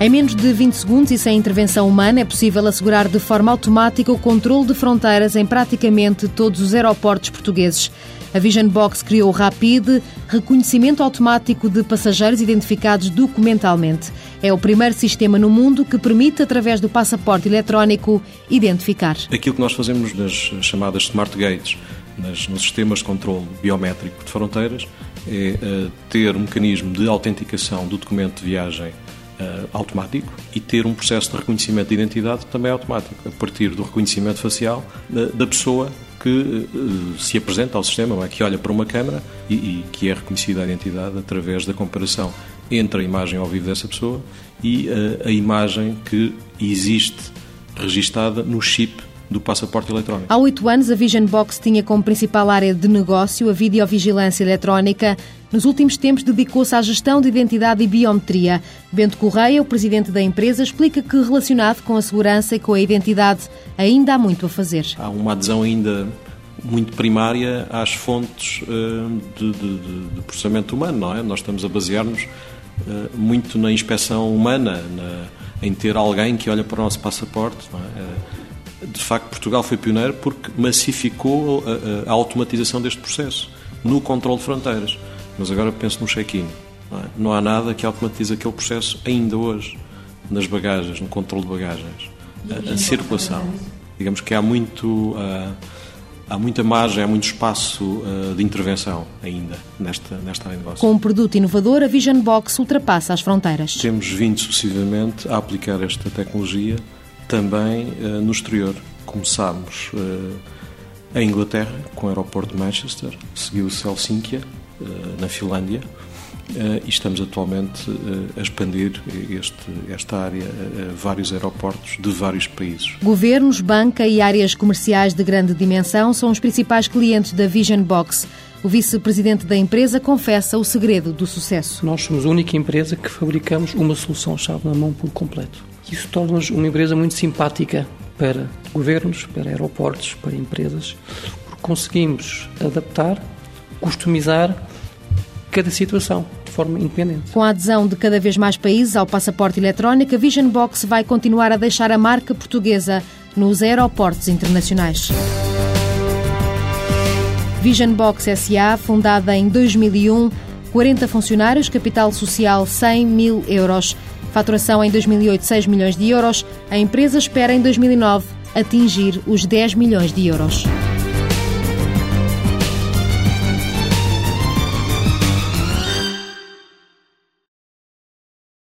Em menos de 20 segundos e sem intervenção humana é possível assegurar de forma automática o controle de fronteiras em praticamente todos os aeroportos portugueses. A Vision Box criou o Rapid, reconhecimento automático de passageiros identificados documentalmente. É o primeiro sistema no mundo que permite, através do passaporte eletrónico, identificar. Aquilo que nós fazemos nas chamadas Smart Gates, nas, nos sistemas de controle biométrico de fronteiras, é uh, ter um mecanismo de autenticação do documento de viagem uh, automático e ter um processo de reconhecimento de identidade também automático, a partir do reconhecimento facial uh, da pessoa que uh, se apresenta ao sistema, é? que olha para uma câmara e, e, que é reconhecida a identidade através da comparação entre a imagem ao vivo dessa pessoa e a imagem que existe registada no chip do passaporte eletrónico. Há oito anos, a Vision Box tinha como principal área de negócio a videovigilância eletrónica. Nos últimos tempos, dedicou-se à gestão de identidade e biometria. Bento Correia, o presidente da empresa, explica que, relacionado com a segurança e com a identidade, ainda há muito a fazer. Há uma adesão ainda muito primária às fontes eh, de, de, de processamento humano, não é? Nós estamos a basear-nos eh, muito na inspeção humana, na, em ter alguém que olha para o nosso passaporte. É? De facto, Portugal foi pioneiro porque massificou a, a, automatização deste processo no controle de fronteiras. Mas agora penso no check-in. Não, é? não, há nada que automatize aquele processo ainda hoje, nas bagagens, no controle de bagagens, a, a circulação. Digamos que há muito. Uh, há muita margem, há muito espaço uh, de intervenção ainda nesta, nesta área de negócio. Com um produto inovador, a Vision Box ultrapassa as fronteiras. Temos vindo sucessivamente a aplicar esta tecnologia também uh, no exterior. Começámos uh, em Inglaterra, com o aeroporto de Manchester, seguiu-se Helsínquia, uh, na Finlândia, e estamos atualmente a expandir este, esta área a vários aeroportos de vários países. Governos, banca e áreas comerciais de grande dimensão são os principais clientes da Vision Box. O vice-presidente da empresa confessa o segredo do sucesso. Nós somos a única empresa que fabricamos uma solução-chave na mão por completo. Isso torna-nos uma empresa muito simpática para governos, para aeroportos, para empresas, porque conseguimos adaptar, customizar cada situação de forma independente. Com a adesão de cada vez mais países ao passaporte eletrónico, a Vision Box vai continuar a deixar a marca portuguesa nos aeroportos internacionais. Vision Box SA, fundada em 2001, 40 funcionários, capital social 100 mil euros. Faturação em 2008, 6 milhões de euros. A empresa espera em 2009 atingir os 10 milhões de euros.